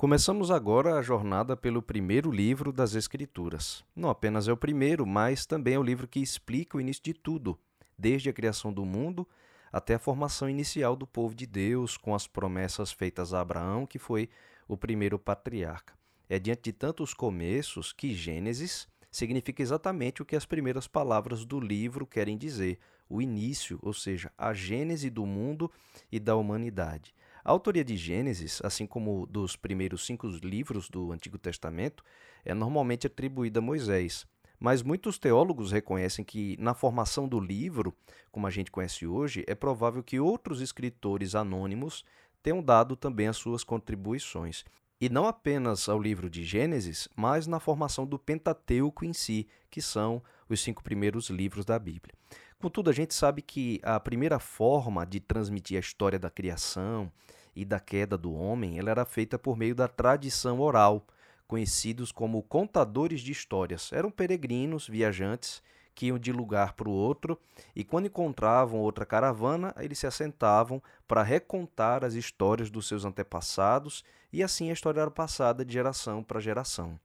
Começamos agora a jornada pelo primeiro livro das Escrituras. Não apenas é o primeiro, mas também é o livro que explica o início de tudo, desde a criação do mundo até a formação inicial do povo de Deus, com as promessas feitas a Abraão, que foi o primeiro patriarca. É diante de tantos começos que Gênesis significa exatamente o que as primeiras palavras do livro querem dizer: o início, ou seja, a gênese do mundo e da humanidade. A autoria de Gênesis, assim como dos primeiros cinco livros do Antigo Testamento, é normalmente atribuída a Moisés. Mas muitos teólogos reconhecem que, na formação do livro, como a gente conhece hoje, é provável que outros escritores anônimos tenham dado também as suas contribuições. E não apenas ao livro de Gênesis, mas na formação do Pentateuco em si, que são os cinco primeiros livros da Bíblia. Contudo, a gente sabe que a primeira forma de transmitir a história da criação e da queda do homem ela era feita por meio da tradição oral, conhecidos como contadores de histórias. Eram peregrinos, viajantes, que iam de lugar para o outro e, quando encontravam outra caravana, eles se assentavam para recontar as histórias dos seus antepassados e assim a história era passada de geração para geração.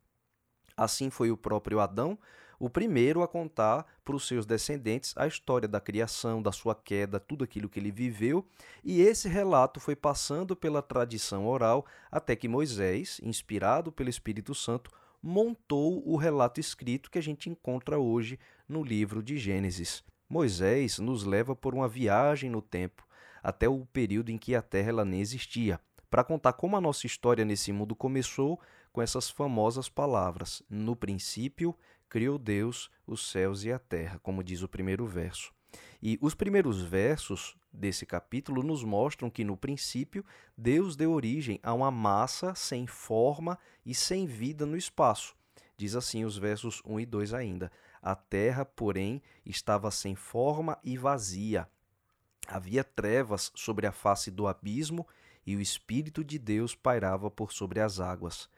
Assim foi o próprio Adão o primeiro a contar para os seus descendentes a história da criação, da sua queda, tudo aquilo que ele viveu, e esse relato foi passando pela tradição oral até que Moisés, inspirado pelo Espírito Santo, montou o relato escrito que a gente encontra hoje no livro de Gênesis. Moisés nos leva por uma viagem no tempo, até o período em que a Terra ela nem existia, para contar como a nossa história nesse mundo começou com essas famosas palavras: No princípio criou Deus os céus e a terra, como diz o primeiro verso. E os primeiros versos desse capítulo nos mostram que, no princípio, Deus deu origem a uma massa sem forma e sem vida no espaço. Diz assim os versos 1 e 2 ainda. A terra, porém, estava sem forma e vazia. Havia trevas sobre a face do abismo e o Espírito de Deus pairava por sobre as águas.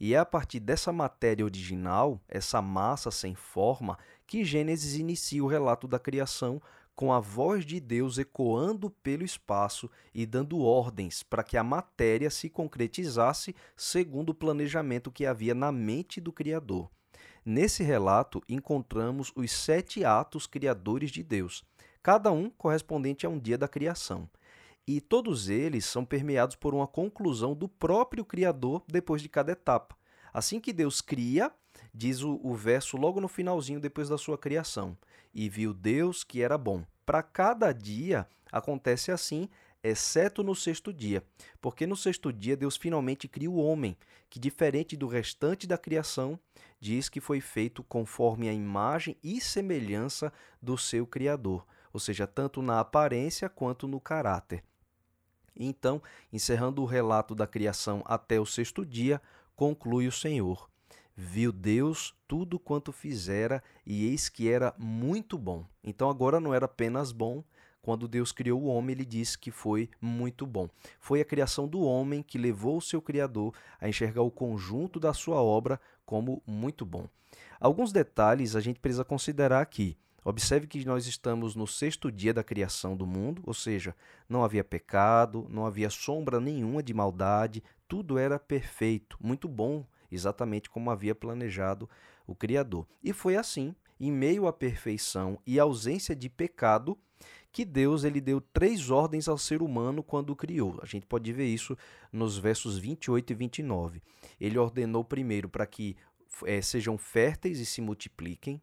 E é a partir dessa matéria original, essa massa sem forma, que Gênesis inicia o relato da criação com a voz de Deus ecoando pelo espaço e dando ordens para que a matéria se concretizasse segundo o planejamento que havia na mente do Criador. Nesse relato, encontramos os sete atos criadores de Deus, cada um correspondente a um dia da criação e todos eles são permeados por uma conclusão do próprio Criador depois de cada etapa. Assim que Deus cria, diz o, o verso logo no finalzinho depois da sua criação, e viu Deus que era bom. Para cada dia acontece assim, exceto no sexto dia, porque no sexto dia Deus finalmente cria o homem, que diferente do restante da criação, diz que foi feito conforme a imagem e semelhança do seu Criador, ou seja, tanto na aparência quanto no caráter. Então, encerrando o relato da criação até o sexto dia, conclui o Senhor: Viu Deus tudo quanto fizera, e eis que era muito bom. Então, agora não era apenas bom, quando Deus criou o homem, ele disse que foi muito bom. Foi a criação do homem que levou o seu Criador a enxergar o conjunto da sua obra como muito bom. Alguns detalhes a gente precisa considerar aqui. Observe que nós estamos no sexto dia da criação do mundo, ou seja, não havia pecado, não havia sombra nenhuma de maldade, tudo era perfeito, muito bom, exatamente como havia planejado o Criador. E foi assim, em meio à perfeição e ausência de pecado, que Deus ele deu três ordens ao ser humano quando o criou. A gente pode ver isso nos versos 28 e 29. Ele ordenou primeiro para que é, sejam férteis e se multipliquem,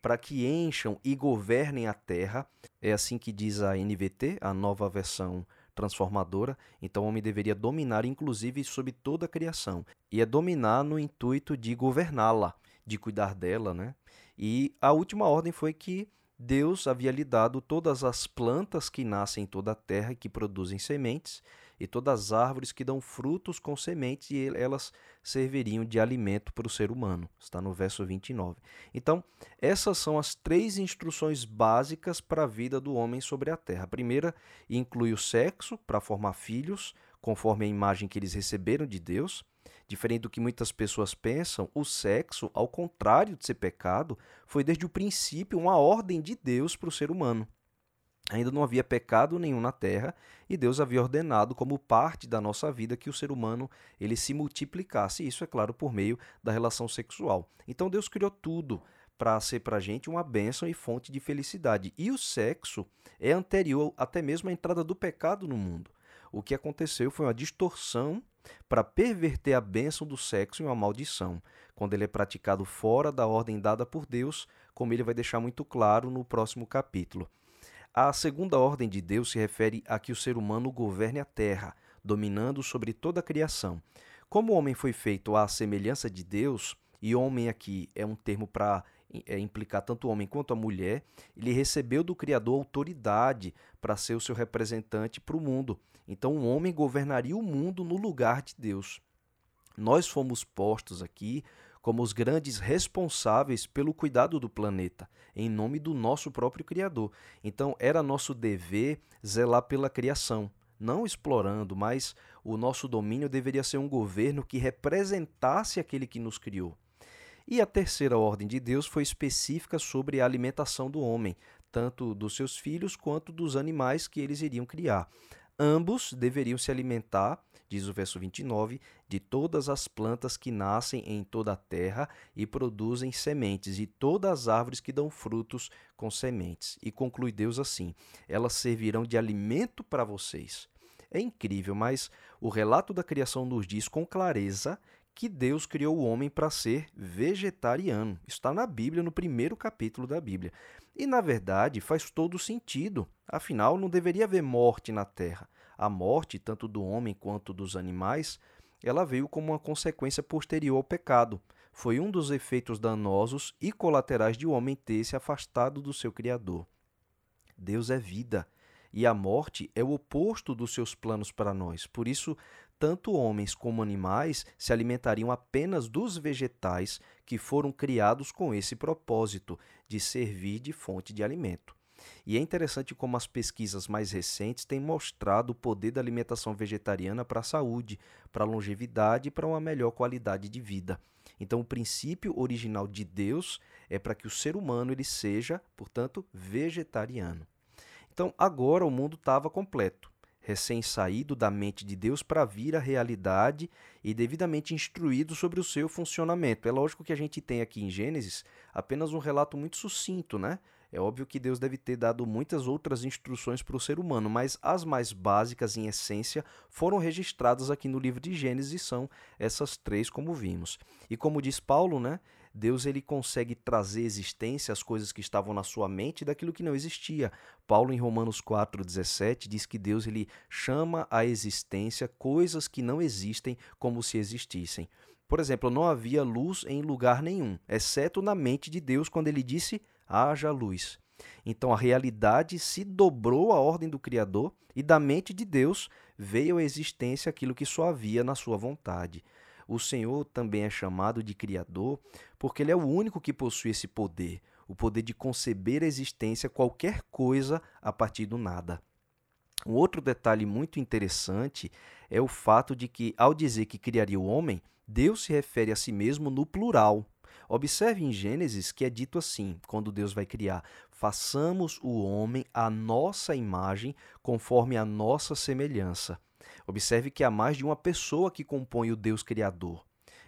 para que encham e governem a terra. É assim que diz a NVT, a nova versão transformadora. Então o homem deveria dominar, inclusive, sobre toda a criação. E é dominar no intuito de governá-la, de cuidar dela, né? E a última ordem foi que Deus havia lhe dado todas as plantas que nascem em toda a terra e que produzem sementes, e todas as árvores que dão frutos com sementes, e elas serviriam de alimento para o ser humano. Está no verso 29. Então, essas são as três instruções básicas para a vida do homem sobre a terra. A primeira inclui o sexo, para formar filhos, conforme a imagem que eles receberam de Deus. Diferente do que muitas pessoas pensam, o sexo, ao contrário de ser pecado, foi desde o princípio uma ordem de Deus para o ser humano. Ainda não havia pecado nenhum na terra e Deus havia ordenado como parte da nossa vida que o ser humano ele se multiplicasse. Isso é claro por meio da relação sexual. Então Deus criou tudo para ser para a gente uma bênção e fonte de felicidade. E o sexo é anterior até mesmo à entrada do pecado no mundo. O que aconteceu foi uma distorção para perverter a bênção do sexo em uma maldição, quando ele é praticado fora da ordem dada por Deus, como ele vai deixar muito claro no próximo capítulo. A segunda ordem de Deus se refere a que o ser humano governe a terra, dominando sobre toda a criação. Como o homem foi feito à semelhança de Deus, e homem aqui é um termo para é, implicar tanto o homem quanto a mulher, ele recebeu do Criador autoridade para ser o seu representante para o mundo. Então, o homem governaria o mundo no lugar de Deus. Nós fomos postos aqui como os grandes responsáveis pelo cuidado do planeta, em nome do nosso próprio Criador. Então, era nosso dever zelar pela criação, não explorando, mas o nosso domínio deveria ser um governo que representasse aquele que nos criou. E a terceira ordem de Deus foi específica sobre a alimentação do homem, tanto dos seus filhos quanto dos animais que eles iriam criar. Ambos deveriam se alimentar, diz o verso 29, de todas as plantas que nascem em toda a terra e produzem sementes, e todas as árvores que dão frutos com sementes. E conclui Deus assim: elas servirão de alimento para vocês. É incrível, mas o relato da criação nos diz com clareza que Deus criou o homem para ser vegetariano. Está na Bíblia, no primeiro capítulo da Bíblia. E, na verdade, faz todo sentido. Afinal, não deveria haver morte na terra. A morte, tanto do homem quanto dos animais, ela veio como uma consequência posterior ao pecado. Foi um dos efeitos danosos e colaterais de o homem ter se afastado do seu Criador. Deus é vida e a morte é o oposto dos seus planos para nós. Por isso, tanto homens como animais se alimentariam apenas dos vegetais que foram criados com esse propósito de servir de fonte de alimento. E é interessante como as pesquisas mais recentes têm mostrado o poder da alimentação vegetariana para a saúde, para a longevidade e para uma melhor qualidade de vida. Então, o princípio original de Deus é para que o ser humano ele seja, portanto, vegetariano. Então, agora o mundo estava completo recém-saído da mente de Deus para vir à realidade e devidamente instruído sobre o seu funcionamento. É lógico que a gente tem aqui em Gênesis apenas um relato muito sucinto, né? É óbvio que Deus deve ter dado muitas outras instruções para o ser humano, mas as mais básicas, em essência, foram registradas aqui no livro de Gênesis e são essas três, como vimos. E como diz Paulo, né? Deus ele consegue trazer existência às coisas que estavam na sua mente daquilo que não existia. Paulo em Romanos 4:17 diz que Deus ele chama à existência coisas que não existem como se existissem. Por exemplo, não havia luz em lugar nenhum, exceto na mente de Deus quando ele disse: "Haja luz". Então a realidade se dobrou à ordem do Criador e da mente de Deus veio à existência aquilo que só havia na sua vontade. O Senhor também é chamado de Criador porque Ele é o único que possui esse poder, o poder de conceber a existência qualquer coisa a partir do nada. Um outro detalhe muito interessante é o fato de que, ao dizer que criaria o homem, Deus se refere a si mesmo no plural. Observe em Gênesis que é dito assim, quando Deus vai criar: façamos o homem à nossa imagem, conforme a nossa semelhança. Observe que há mais de uma pessoa que compõe o Deus Criador.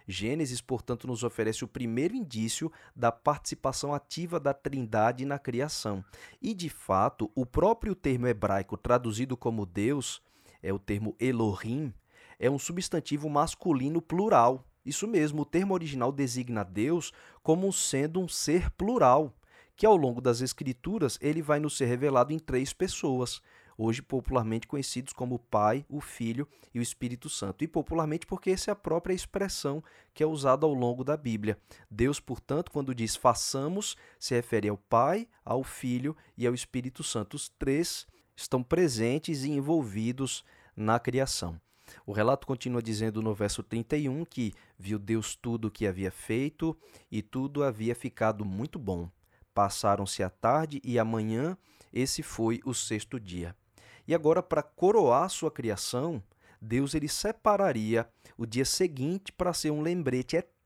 Gênesis, portanto, nos oferece o primeiro indício da participação ativa da Trindade na criação. E, de fato, o próprio termo hebraico traduzido como Deus, é o termo Elohim, é um substantivo masculino plural. Isso mesmo, o termo original designa Deus como sendo um ser plural, que ao longo das escrituras ele vai nos ser revelado em três pessoas hoje popularmente conhecidos como o Pai, o Filho e o Espírito Santo. E popularmente porque essa é a própria expressão que é usada ao longo da Bíblia. Deus, portanto, quando diz façamos, se refere ao Pai, ao Filho e ao Espírito Santo. Os três estão presentes e envolvidos na criação. O relato continua dizendo no verso 31 que viu Deus tudo o que havia feito e tudo havia ficado muito bom. Passaram-se a tarde e a manhã, esse foi o sexto dia. E agora, para coroar sua criação, Deus ele separaria o dia seguinte para ser um lembrete eterno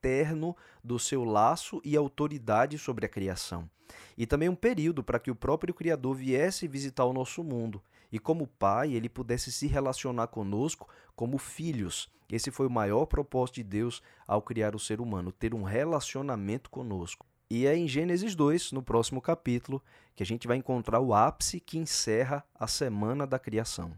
do seu laço e autoridade sobre a criação. E também um período para que o próprio Criador viesse visitar o nosso mundo e, como Pai, ele pudesse se relacionar conosco como filhos. Esse foi o maior propósito de Deus ao criar o ser humano, ter um relacionamento conosco. E é em Gênesis 2, no próximo capítulo, que a gente vai encontrar o ápice que encerra a semana da criação.